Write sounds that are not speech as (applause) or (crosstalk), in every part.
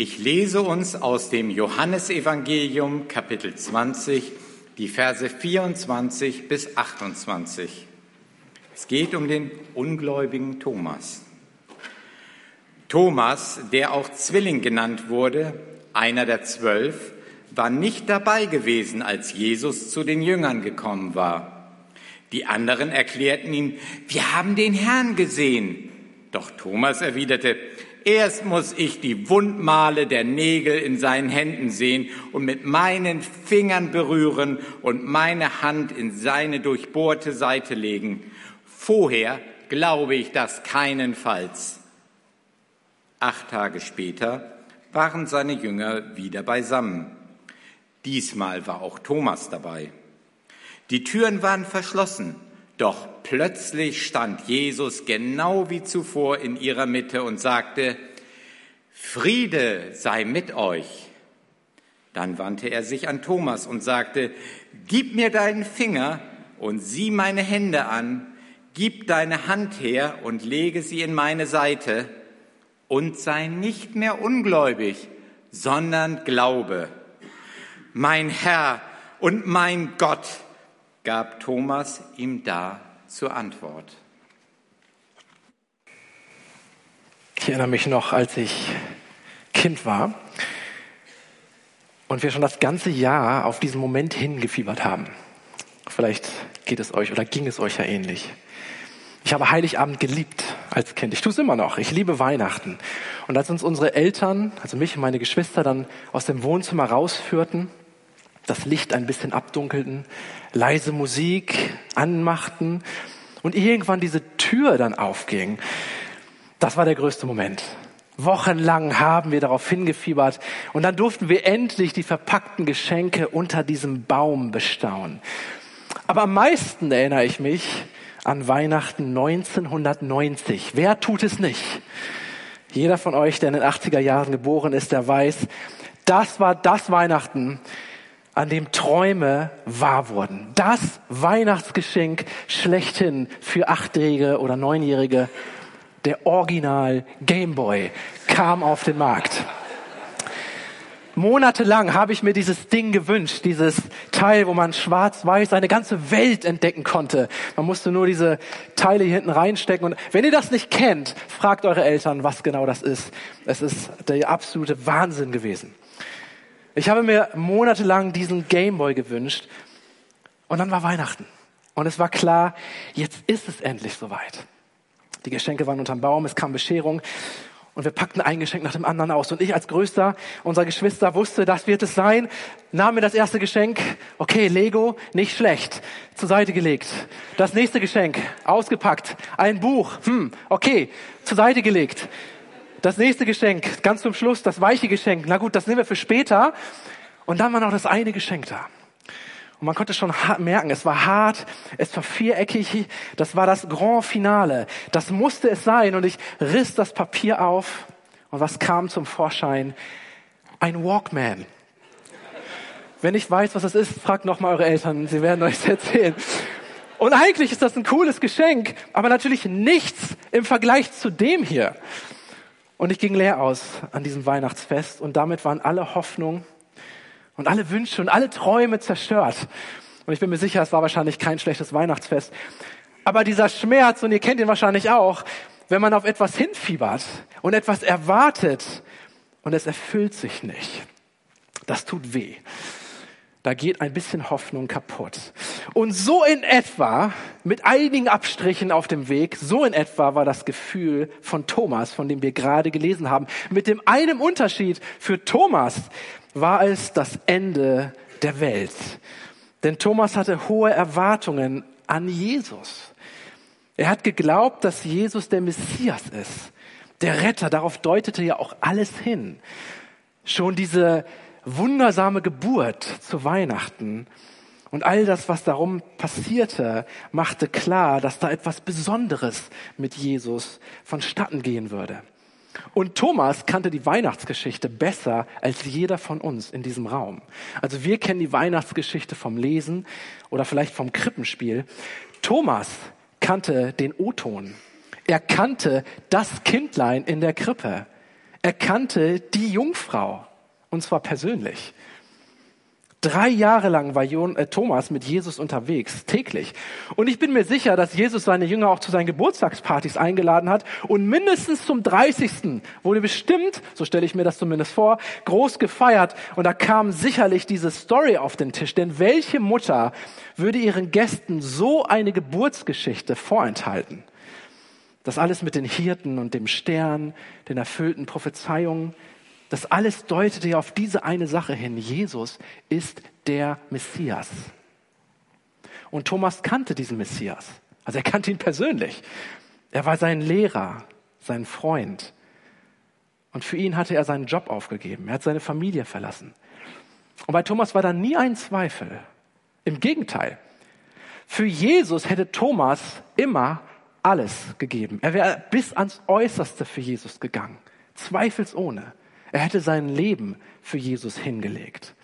Ich lese uns aus dem Johannesevangelium Kapitel 20 die Verse 24 bis 28. Es geht um den ungläubigen Thomas. Thomas, der auch Zwilling genannt wurde, einer der zwölf, war nicht dabei gewesen, als Jesus zu den Jüngern gekommen war. Die anderen erklärten ihm, wir haben den Herrn gesehen. Doch Thomas erwiderte, Erst muss ich die Wundmale der Nägel in seinen Händen sehen und mit meinen Fingern berühren und meine Hand in seine durchbohrte Seite legen. Vorher glaube ich das keinenfalls. Acht Tage später waren seine Jünger wieder beisammen. Diesmal war auch Thomas dabei. Die Türen waren verschlossen doch plötzlich stand Jesus genau wie zuvor in ihrer Mitte und sagte, Friede sei mit euch. Dann wandte er sich an Thomas und sagte, Gib mir deinen Finger und sieh meine Hände an, gib deine Hand her und lege sie in meine Seite und sei nicht mehr ungläubig, sondern glaube. Mein Herr und mein Gott, gab Thomas ihm da zur Antwort. Ich erinnere mich noch, als ich Kind war und wir schon das ganze Jahr auf diesen Moment hingefiebert haben. Vielleicht geht es euch oder ging es euch ja ähnlich. Ich habe Heiligabend geliebt als Kind. Ich tue es immer noch. Ich liebe Weihnachten. Und als uns unsere Eltern, also mich und meine Geschwister, dann aus dem Wohnzimmer rausführten, das Licht ein bisschen abdunkelten, leise Musik anmachten und irgendwann diese Tür dann aufging. Das war der größte Moment. Wochenlang haben wir darauf hingefiebert und dann durften wir endlich die verpackten Geschenke unter diesem Baum bestaunen. Aber am meisten erinnere ich mich an Weihnachten 1990. Wer tut es nicht? Jeder von euch, der in den 80er Jahren geboren ist, der weiß, das war das Weihnachten, an dem Träume wahr wurden. Das Weihnachtsgeschenk schlechthin für Achtjährige oder Neunjährige, der Original Gameboy, kam auf den Markt. Monatelang habe ich mir dieses Ding gewünscht, dieses Teil, wo man schwarz-weiß eine ganze Welt entdecken konnte. Man musste nur diese Teile hier hinten reinstecken. Und wenn ihr das nicht kennt, fragt eure Eltern, was genau das ist. Es ist der absolute Wahnsinn gewesen. Ich habe mir monatelang diesen Gameboy gewünscht und dann war Weihnachten. Und es war klar, jetzt ist es endlich soweit. Die Geschenke waren unterm Baum, es kam Bescherung und wir packten ein Geschenk nach dem anderen aus. Und ich als größter unserer Geschwister wusste, das wird es sein, nahm mir das erste Geschenk, okay, Lego, nicht schlecht, zur Seite gelegt. Das nächste Geschenk, ausgepackt, ein Buch, hm, okay, zur Seite gelegt. Das nächste Geschenk, ganz zum Schluss, das weiche Geschenk. Na gut, das nehmen wir für später. Und dann war noch das eine Geschenk da. Und man konnte schon merken, es war hart, es war viereckig, das war das Grand Finale. Das musste es sein. Und ich riss das Papier auf. Und was kam zum Vorschein? Ein Walkman. Wenn ich weiß, was das ist, fragt nochmal eure Eltern, sie werden euch (laughs) erzählen. Und eigentlich ist das ein cooles Geschenk, aber natürlich nichts im Vergleich zu dem hier. Und ich ging leer aus an diesem Weihnachtsfest und damit waren alle Hoffnungen und alle Wünsche und alle Träume zerstört. Und ich bin mir sicher, es war wahrscheinlich kein schlechtes Weihnachtsfest. Aber dieser Schmerz, und ihr kennt ihn wahrscheinlich auch, wenn man auf etwas hinfiebert und etwas erwartet und es erfüllt sich nicht, das tut weh da geht ein bisschen Hoffnung kaputt. Und so in etwa, mit einigen Abstrichen auf dem Weg, so in etwa war das Gefühl von Thomas, von dem wir gerade gelesen haben. Mit dem einen Unterschied, für Thomas war es das Ende der Welt. Denn Thomas hatte hohe Erwartungen an Jesus. Er hat geglaubt, dass Jesus der Messias ist, der Retter. Darauf deutete ja auch alles hin. Schon diese wundersame Geburt zu Weihnachten und all das, was darum passierte, machte klar, dass da etwas Besonderes mit Jesus vonstatten gehen würde. Und Thomas kannte die Weihnachtsgeschichte besser als jeder von uns in diesem Raum. Also wir kennen die Weihnachtsgeschichte vom Lesen oder vielleicht vom Krippenspiel. Thomas kannte den O-Ton. Er kannte das Kindlein in der Krippe. Er kannte die Jungfrau, und zwar persönlich. Drei Jahre lang war äh, Thomas mit Jesus unterwegs, täglich. Und ich bin mir sicher, dass Jesus seine Jünger auch zu seinen Geburtstagspartys eingeladen hat. Und mindestens zum 30. wurde bestimmt, so stelle ich mir das zumindest vor, groß gefeiert. Und da kam sicherlich diese Story auf den Tisch. Denn welche Mutter würde ihren Gästen so eine Geburtsgeschichte vorenthalten? Das alles mit den Hirten und dem Stern, den erfüllten Prophezeiungen. Das alles deutete ja auf diese eine Sache hin. Jesus ist der Messias. Und Thomas kannte diesen Messias. Also er kannte ihn persönlich. Er war sein Lehrer, sein Freund. Und für ihn hatte er seinen Job aufgegeben. Er hat seine Familie verlassen. Und bei Thomas war da nie ein Zweifel. Im Gegenteil. Für Jesus hätte Thomas immer alles gegeben. Er wäre bis ans Äußerste für Jesus gegangen. Zweifelsohne. Er hätte sein Leben für Jesus hingelegt.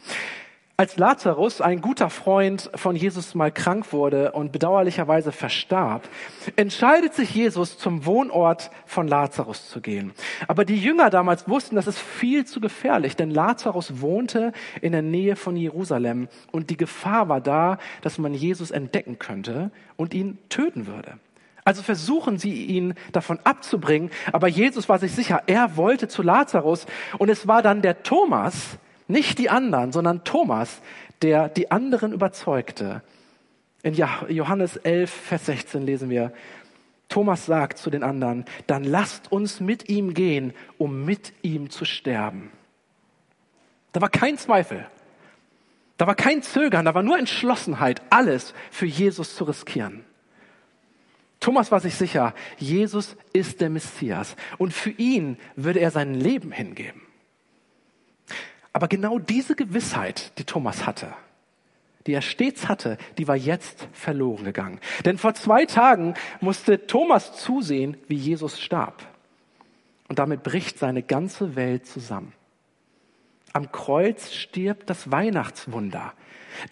Als Lazarus, ein guter Freund von Jesus, mal krank wurde und bedauerlicherweise verstarb, entscheidet sich Jesus, zum Wohnort von Lazarus zu gehen. Aber die Jünger damals wussten, das ist viel zu gefährlich, denn Lazarus wohnte in der Nähe von Jerusalem und die Gefahr war da, dass man Jesus entdecken könnte und ihn töten würde. Also versuchen sie ihn davon abzubringen, aber Jesus war sich sicher, er wollte zu Lazarus und es war dann der Thomas, nicht die anderen, sondern Thomas, der die anderen überzeugte. In Johannes 11, Vers 16 lesen wir, Thomas sagt zu den anderen, dann lasst uns mit ihm gehen, um mit ihm zu sterben. Da war kein Zweifel. Da war kein Zögern, da war nur Entschlossenheit, alles für Jesus zu riskieren. Thomas war sich sicher, Jesus ist der Messias und für ihn würde er sein Leben hingeben. Aber genau diese Gewissheit, die Thomas hatte, die er stets hatte, die war jetzt verloren gegangen. Denn vor zwei Tagen musste Thomas zusehen, wie Jesus starb. Und damit bricht seine ganze Welt zusammen. Am Kreuz stirbt das Weihnachtswunder.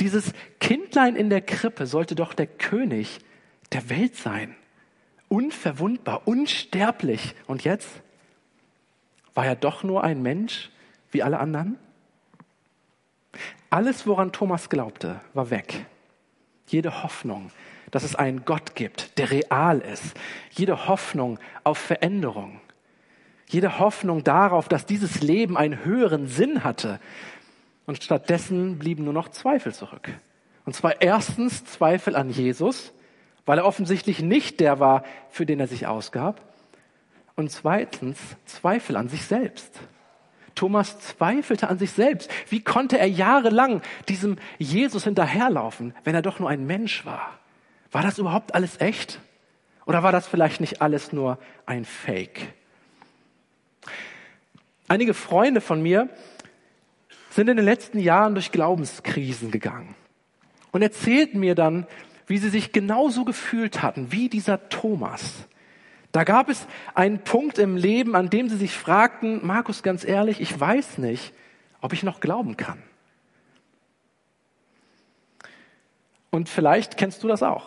Dieses Kindlein in der Krippe sollte doch der König der Welt sein unverwundbar, unsterblich. Und jetzt war er doch nur ein Mensch wie alle anderen? Alles, woran Thomas glaubte, war weg. Jede Hoffnung, dass es einen Gott gibt, der real ist. Jede Hoffnung auf Veränderung. Jede Hoffnung darauf, dass dieses Leben einen höheren Sinn hatte. Und stattdessen blieben nur noch Zweifel zurück. Und zwar erstens Zweifel an Jesus weil er offensichtlich nicht der war, für den er sich ausgab. Und zweitens Zweifel an sich selbst. Thomas zweifelte an sich selbst. Wie konnte er jahrelang diesem Jesus hinterherlaufen, wenn er doch nur ein Mensch war? War das überhaupt alles echt? Oder war das vielleicht nicht alles nur ein Fake? Einige Freunde von mir sind in den letzten Jahren durch Glaubenskrisen gegangen und erzählten mir dann, wie sie sich genauso gefühlt hatten wie dieser Thomas. Da gab es einen Punkt im Leben, an dem sie sich fragten, Markus, ganz ehrlich, ich weiß nicht, ob ich noch glauben kann. Und vielleicht kennst du das auch.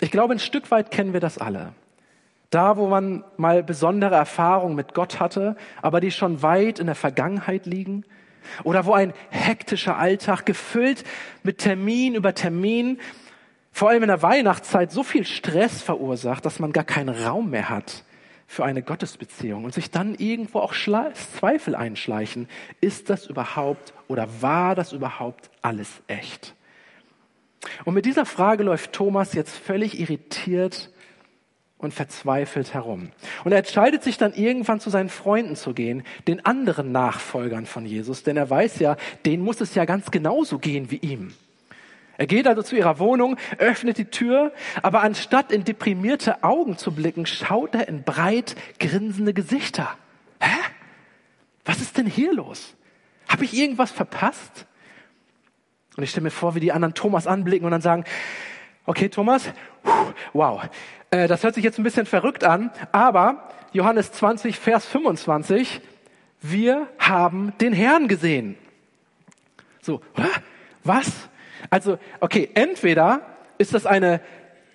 Ich glaube, ein Stück weit kennen wir das alle. Da, wo man mal besondere Erfahrungen mit Gott hatte, aber die schon weit in der Vergangenheit liegen. Oder wo ein hektischer Alltag gefüllt mit Termin über Termin vor allem in der Weihnachtszeit so viel Stress verursacht, dass man gar keinen Raum mehr hat für eine Gottesbeziehung und sich dann irgendwo auch Zweifel einschleichen. Ist das überhaupt oder war das überhaupt alles echt? Und mit dieser Frage läuft Thomas jetzt völlig irritiert und verzweifelt herum. Und er entscheidet sich dann irgendwann zu seinen Freunden zu gehen, den anderen Nachfolgern von Jesus, denn er weiß ja, denen muss es ja ganz genauso gehen wie ihm. Er geht also zu ihrer Wohnung, öffnet die Tür, aber anstatt in deprimierte Augen zu blicken, schaut er in breit grinsende Gesichter. Hä? Was ist denn hier los? Habe ich irgendwas verpasst? Und ich stelle mir vor, wie die anderen Thomas anblicken und dann sagen, okay, Thomas, wow, äh, das hört sich jetzt ein bisschen verrückt an, aber Johannes 20, Vers 25, wir haben den Herrn gesehen. So, was? Also, okay, entweder ist das eine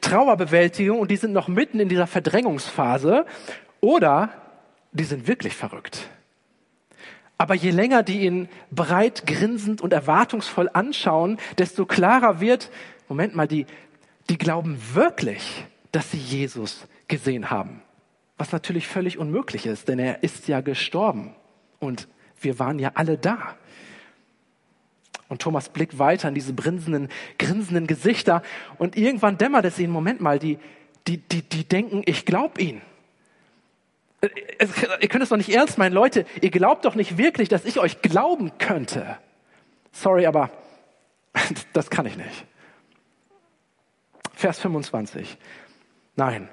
Trauerbewältigung und die sind noch mitten in dieser Verdrängungsphase oder die sind wirklich verrückt. Aber je länger die ihn breit grinsend und erwartungsvoll anschauen, desto klarer wird, Moment mal, die, die glauben wirklich, dass sie Jesus gesehen haben. Was natürlich völlig unmöglich ist, denn er ist ja gestorben und wir waren ja alle da. Und Thomas blickt weiter in diese grinsenden, grinsenden Gesichter und irgendwann dämmert es ihnen, Moment mal, die, die, die, die denken, ich glaub ihn. Ihr könnt es doch nicht ernst meinen, Leute, ihr glaubt doch nicht wirklich, dass ich euch glauben könnte. Sorry, aber (laughs) das kann ich nicht. Vers 25. Nein,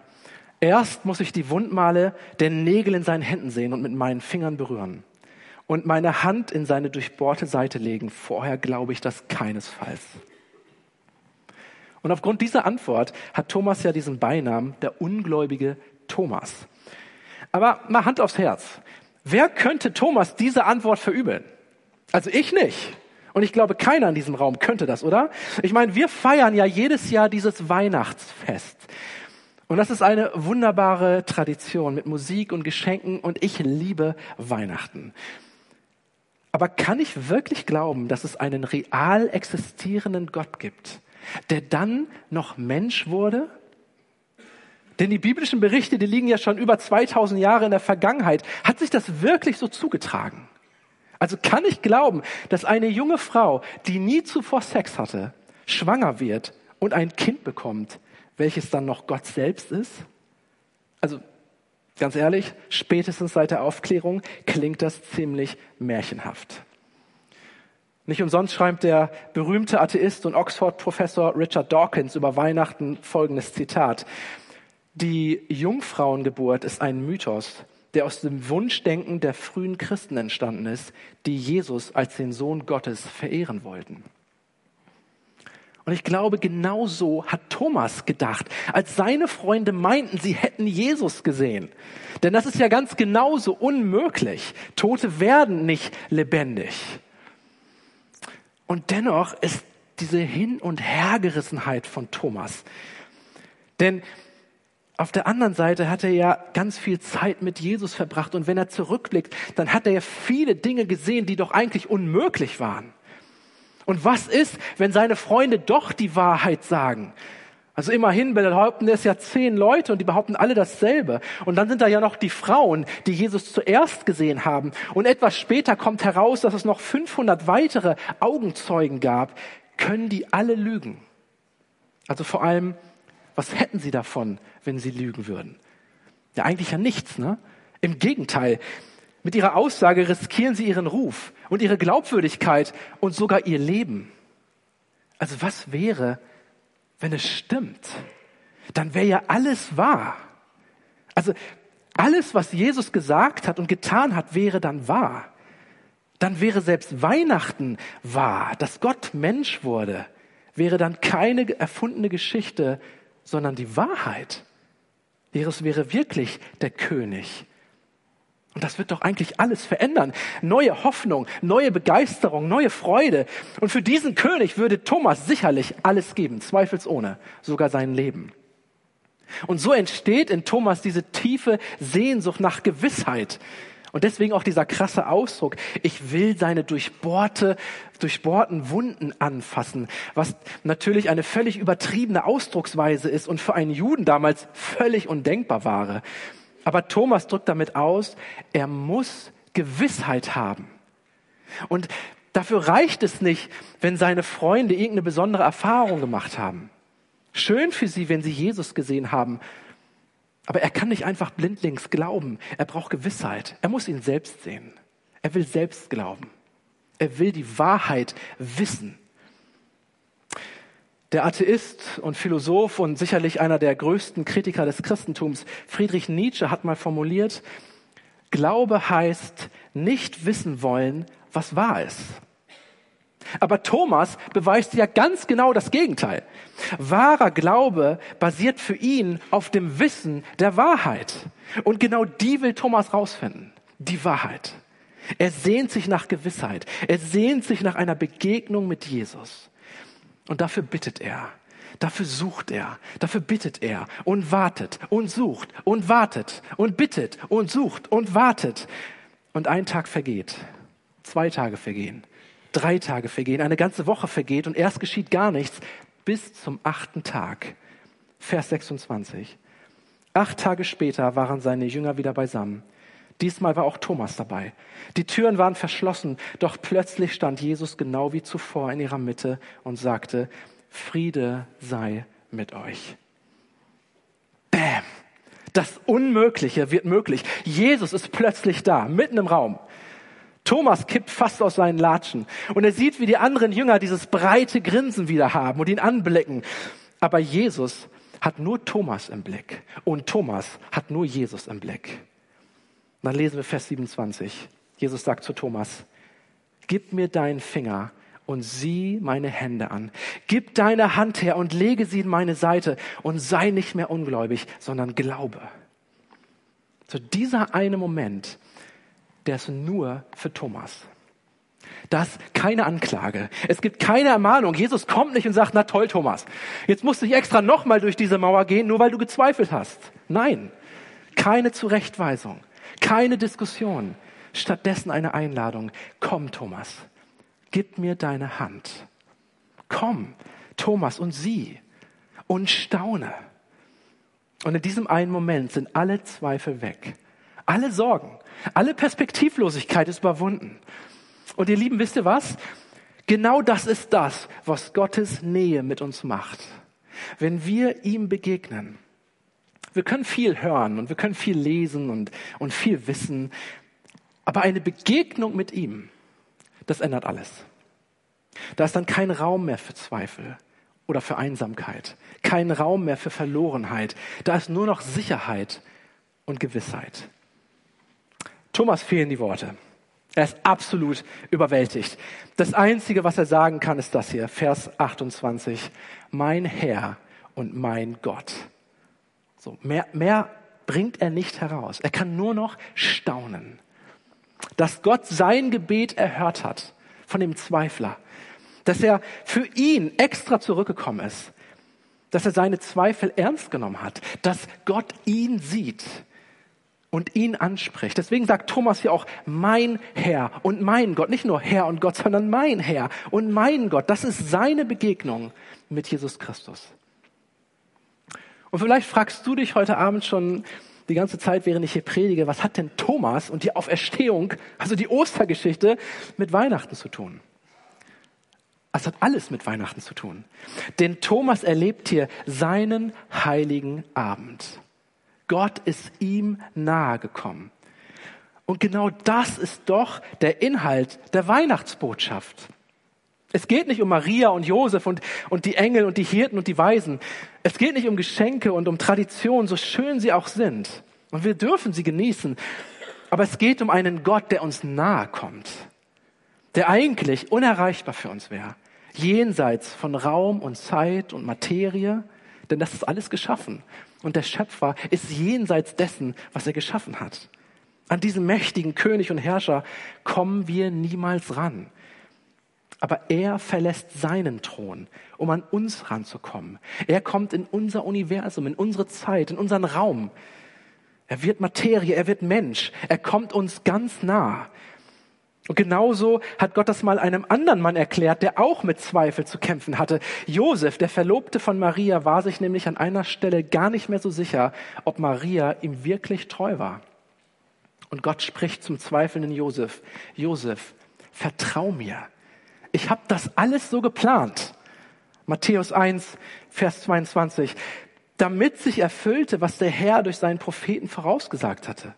erst muss ich die Wundmale der Nägel in seinen Händen sehen und mit meinen Fingern berühren und meine Hand in seine durchbohrte Seite legen. Vorher glaube ich das keinesfalls. Und aufgrund dieser Antwort hat Thomas ja diesen Beinamen, der ungläubige Thomas. Aber mal Hand aufs Herz. Wer könnte Thomas diese Antwort verübeln? Also ich nicht. Und ich glaube, keiner in diesem Raum könnte das, oder? Ich meine, wir feiern ja jedes Jahr dieses Weihnachtsfest. Und das ist eine wunderbare Tradition mit Musik und Geschenken und ich liebe Weihnachten. Aber kann ich wirklich glauben, dass es einen real existierenden Gott gibt, der dann noch Mensch wurde? Denn die biblischen Berichte, die liegen ja schon über 2000 Jahre in der Vergangenheit. Hat sich das wirklich so zugetragen? Also kann ich glauben, dass eine junge Frau, die nie zuvor Sex hatte, schwanger wird und ein Kind bekommt, welches dann noch Gott selbst ist? Also ganz ehrlich, spätestens seit der Aufklärung klingt das ziemlich märchenhaft. Nicht umsonst schreibt der berühmte Atheist und Oxford-Professor Richard Dawkins über Weihnachten folgendes Zitat. Die Jungfrauengeburt ist ein Mythos, der aus dem Wunschdenken der frühen Christen entstanden ist, die Jesus als den Sohn Gottes verehren wollten. Und ich glaube, genau so hat Thomas gedacht, als seine Freunde meinten, sie hätten Jesus gesehen. Denn das ist ja ganz genauso unmöglich. Tote werden nicht lebendig. Und dennoch ist diese Hin- und Hergerissenheit von Thomas. Denn auf der anderen Seite hat er ja ganz viel Zeit mit Jesus verbracht und wenn er zurückblickt, dann hat er ja viele Dinge gesehen, die doch eigentlich unmöglich waren. Und was ist, wenn seine Freunde doch die Wahrheit sagen? Also immerhin behaupten es ja zehn Leute und die behaupten alle dasselbe. Und dann sind da ja noch die Frauen, die Jesus zuerst gesehen haben. Und etwas später kommt heraus, dass es noch 500 weitere Augenzeugen gab. Können die alle lügen? Also vor allem, was hätten sie davon, wenn sie lügen würden? Ja, eigentlich ja nichts, ne? Im Gegenteil. Mit ihrer Aussage riskieren sie ihren Ruf und ihre Glaubwürdigkeit und sogar ihr Leben. Also was wäre, wenn es stimmt? Dann wäre ja alles wahr. Also alles, was Jesus gesagt hat und getan hat, wäre dann wahr. Dann wäre selbst Weihnachten wahr, dass Gott Mensch wurde, wäre dann keine erfundene Geschichte, sondern die Wahrheit. Jesus wäre wirklich der König. Und das wird doch eigentlich alles verändern. Neue Hoffnung, neue Begeisterung, neue Freude. Und für diesen König würde Thomas sicherlich alles geben, zweifelsohne, sogar sein Leben. Und so entsteht in Thomas diese tiefe Sehnsucht nach Gewissheit, und deswegen auch dieser krasse Ausdruck, ich will seine durchbohrte, durchbohrten Wunden anfassen, was natürlich eine völlig übertriebene Ausdrucksweise ist und für einen Juden damals völlig undenkbar war. Aber Thomas drückt damit aus, er muss Gewissheit haben. Und dafür reicht es nicht, wenn seine Freunde irgendeine besondere Erfahrung gemacht haben. Schön für sie, wenn sie Jesus gesehen haben, aber er kann nicht einfach blindlings glauben. Er braucht Gewissheit. Er muss ihn selbst sehen. Er will selbst glauben. Er will die Wahrheit wissen. Der Atheist und Philosoph und sicherlich einer der größten Kritiker des Christentums, Friedrich Nietzsche, hat mal formuliert, Glaube heißt nicht wissen wollen, was wahr ist. Aber Thomas beweist ja ganz genau das Gegenteil. Wahrer Glaube basiert für ihn auf dem Wissen der Wahrheit. Und genau die will Thomas rausfinden. Die Wahrheit. Er sehnt sich nach Gewissheit. Er sehnt sich nach einer Begegnung mit Jesus. Und dafür bittet er. Dafür sucht er. Dafür bittet er und wartet und sucht und wartet und bittet und sucht und wartet. Und ein Tag vergeht Zwei Tage vergehen, drei Tage vergehen, eine ganze Woche vergeht und erst geschieht gar nichts bis zum achten Tag. Vers 26. Acht Tage später waren seine Jünger wieder beisammen. Diesmal war auch Thomas dabei. Die Türen waren verschlossen, doch plötzlich stand Jesus genau wie zuvor in ihrer Mitte und sagte, Friede sei mit euch. Bäm! Das Unmögliche wird möglich. Jesus ist plötzlich da, mitten im Raum. Thomas kippt fast aus seinen Latschen und er sieht, wie die anderen Jünger dieses breite Grinsen wieder haben und ihn anblicken. Aber Jesus hat nur Thomas im Blick und Thomas hat nur Jesus im Blick. Dann lesen wir Vers 27. Jesus sagt zu Thomas, gib mir deinen Finger und sieh meine Hände an. Gib deine Hand her und lege sie in meine Seite und sei nicht mehr ungläubig, sondern glaube. So dieser eine Moment, der ist nur für Thomas. Das keine Anklage. Es gibt keine Ermahnung. Jesus kommt nicht und sagt, na toll, Thomas, jetzt musst du dich extra nochmal durch diese Mauer gehen, nur weil du gezweifelt hast. Nein, keine Zurechtweisung, keine Diskussion. Stattdessen eine Einladung. Komm, Thomas, gib mir deine Hand. Komm, Thomas, und sieh und staune. Und in diesem einen Moment sind alle Zweifel weg. Alle Sorgen, alle Perspektivlosigkeit ist überwunden. Und ihr Lieben, wisst ihr was? Genau das ist das, was Gottes Nähe mit uns macht. Wenn wir ihm begegnen. Wir können viel hören und wir können viel lesen und, und viel wissen. Aber eine Begegnung mit ihm, das ändert alles. Da ist dann kein Raum mehr für Zweifel oder für Einsamkeit, kein Raum mehr für Verlorenheit. Da ist nur noch Sicherheit und Gewissheit. Thomas fehlen die Worte. Er ist absolut überwältigt. Das Einzige, was er sagen kann, ist das hier, Vers 28. Mein Herr und mein Gott. So, mehr, mehr bringt er nicht heraus. Er kann nur noch staunen, dass Gott sein Gebet erhört hat von dem Zweifler, dass er für ihn extra zurückgekommen ist, dass er seine Zweifel ernst genommen hat, dass Gott ihn sieht und ihn anspricht. Deswegen sagt Thomas hier auch mein Herr und mein Gott, nicht nur Herr und Gott, sondern mein Herr und mein Gott. Das ist seine Begegnung mit Jesus Christus. Und vielleicht fragst du dich heute Abend schon die ganze Zeit, während ich hier predige, was hat denn Thomas und die Auferstehung, also die Ostergeschichte, mit Weihnachten zu tun? Es hat alles mit Weihnachten zu tun. Denn Thomas erlebt hier seinen heiligen Abend. Gott ist ihm nahe gekommen. Und genau das ist doch der Inhalt der Weihnachtsbotschaft. Es geht nicht um Maria und Josef und, und die Engel und die Hirten und die Weisen. Es geht nicht um Geschenke und um Tradition, so schön sie auch sind. Und wir dürfen sie genießen. Aber es geht um einen Gott, der uns nahe kommt. Der eigentlich unerreichbar für uns wäre. Jenseits von Raum und Zeit und Materie. Denn das ist alles geschaffen. Und der Schöpfer ist jenseits dessen, was er geschaffen hat. An diesen mächtigen König und Herrscher kommen wir niemals ran. Aber er verlässt seinen Thron, um an uns ranzukommen. Er kommt in unser Universum, in unsere Zeit, in unseren Raum. Er wird Materie, er wird Mensch. Er kommt uns ganz nah. Und genauso hat Gott das mal einem anderen Mann erklärt, der auch mit Zweifel zu kämpfen hatte. Josef, der Verlobte von Maria, war sich nämlich an einer Stelle gar nicht mehr so sicher, ob Maria ihm wirklich treu war. Und Gott spricht zum zweifelnden Josef, Josef, vertrau mir. Ich habe das alles so geplant. Matthäus 1, Vers 22, damit sich erfüllte, was der Herr durch seinen Propheten vorausgesagt hatte.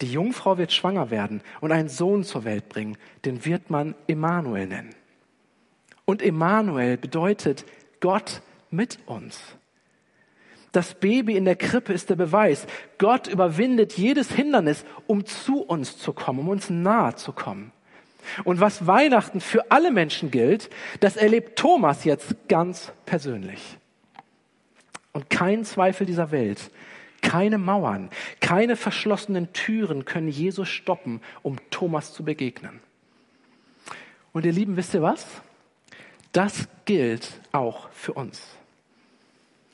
Die Jungfrau wird schwanger werden und einen Sohn zur Welt bringen. Den wird man Emmanuel nennen. Und Emmanuel bedeutet Gott mit uns. Das Baby in der Krippe ist der Beweis. Gott überwindet jedes Hindernis, um zu uns zu kommen, um uns nahe zu kommen. Und was Weihnachten für alle Menschen gilt, das erlebt Thomas jetzt ganz persönlich. Und kein Zweifel dieser Welt keine Mauern, keine verschlossenen Türen können Jesus stoppen, um Thomas zu begegnen. Und ihr Lieben, wisst ihr was? Das gilt auch für uns.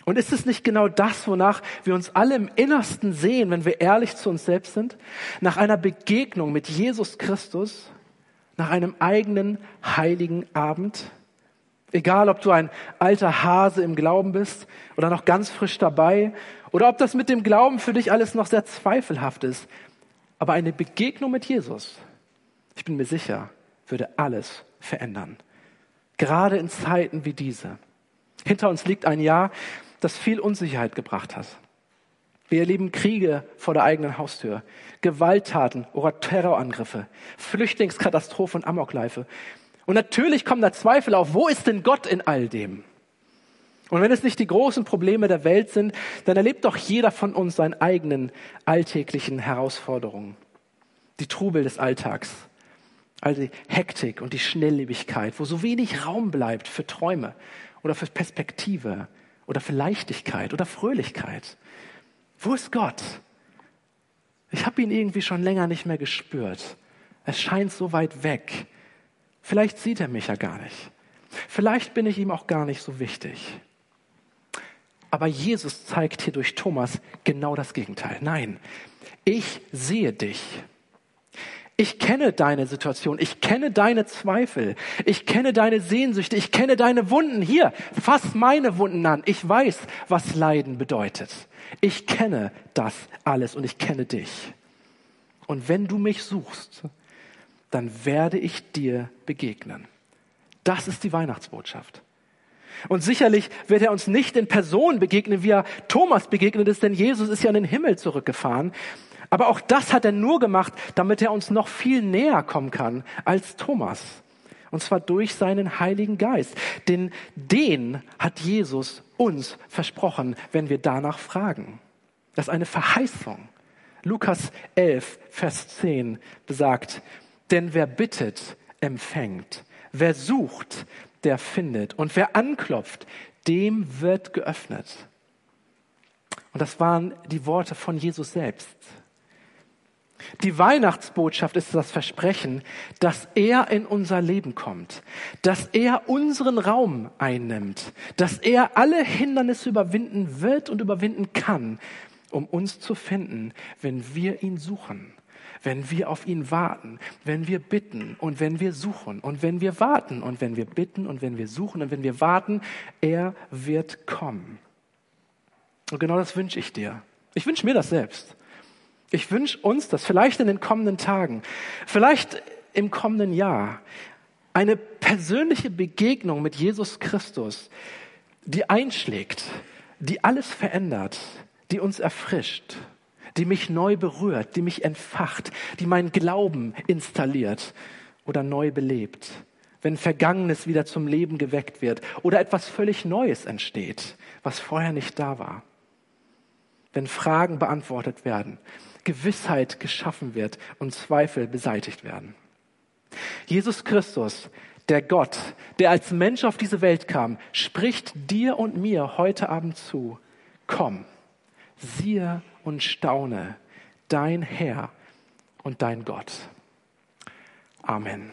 Und ist es nicht genau das, wonach wir uns alle im Innersten sehen, wenn wir ehrlich zu uns selbst sind? Nach einer Begegnung mit Jesus Christus, nach einem eigenen heiligen Abend? Egal, ob du ein alter Hase im Glauben bist oder noch ganz frisch dabei oder ob das mit dem Glauben für dich alles noch sehr zweifelhaft ist. Aber eine Begegnung mit Jesus, ich bin mir sicher, würde alles verändern. Gerade in Zeiten wie diese. Hinter uns liegt ein Jahr, das viel Unsicherheit gebracht hat. Wir erleben Kriege vor der eigenen Haustür, Gewalttaten oder Terrorangriffe, Flüchtlingskatastrophen und Amokläufe. Und natürlich kommen da Zweifel auf, wo ist denn Gott in all dem? Und wenn es nicht die großen Probleme der Welt sind, dann erlebt doch jeder von uns seine eigenen alltäglichen Herausforderungen. Die Trubel des Alltags, all die Hektik und die Schnelllebigkeit, wo so wenig Raum bleibt für Träume oder für Perspektive oder für Leichtigkeit oder Fröhlichkeit. Wo ist Gott? Ich habe ihn irgendwie schon länger nicht mehr gespürt. Es scheint so weit weg. Vielleicht sieht er mich ja gar nicht. Vielleicht bin ich ihm auch gar nicht so wichtig. Aber Jesus zeigt hier durch Thomas genau das Gegenteil. Nein, ich sehe dich. Ich kenne deine Situation, ich kenne deine Zweifel, ich kenne deine Sehnsüchte, ich kenne deine Wunden. Hier, fass meine Wunden an. Ich weiß, was Leiden bedeutet. Ich kenne das alles und ich kenne dich. Und wenn du mich suchst, dann werde ich dir begegnen. Das ist die Weihnachtsbotschaft. Und sicherlich wird er uns nicht in Person begegnen, wie er Thomas begegnet ist, denn Jesus ist ja in den Himmel zurückgefahren. Aber auch das hat er nur gemacht, damit er uns noch viel näher kommen kann als Thomas. Und zwar durch seinen Heiligen Geist. Denn den hat Jesus uns versprochen, wenn wir danach fragen. Das ist eine Verheißung. Lukas 11, Vers 10 besagt, denn wer bittet, empfängt. Wer sucht, der findet. Und wer anklopft, dem wird geöffnet. Und das waren die Worte von Jesus selbst. Die Weihnachtsbotschaft ist das Versprechen, dass er in unser Leben kommt, dass er unseren Raum einnimmt, dass er alle Hindernisse überwinden wird und überwinden kann, um uns zu finden, wenn wir ihn suchen, wenn wir auf ihn warten, wenn wir bitten und wenn wir suchen und wenn wir warten und wenn wir bitten und wenn wir suchen und wenn wir warten, er wird kommen. Und genau das wünsche ich dir. Ich wünsche mir das selbst. Ich wünsche uns das vielleicht in den kommenden Tagen, vielleicht im kommenden Jahr, eine persönliche Begegnung mit Jesus Christus, die einschlägt, die alles verändert, die uns erfrischt, die mich neu berührt, die mich entfacht, die meinen Glauben installiert oder neu belebt. Wenn Vergangenes wieder zum Leben geweckt wird oder etwas völlig Neues entsteht, was vorher nicht da war. Wenn Fragen beantwortet werden, Gewissheit geschaffen wird und Zweifel beseitigt werden. Jesus Christus, der Gott, der als Mensch auf diese Welt kam, spricht dir und mir heute Abend zu. Komm, siehe und staune, dein Herr und dein Gott. Amen.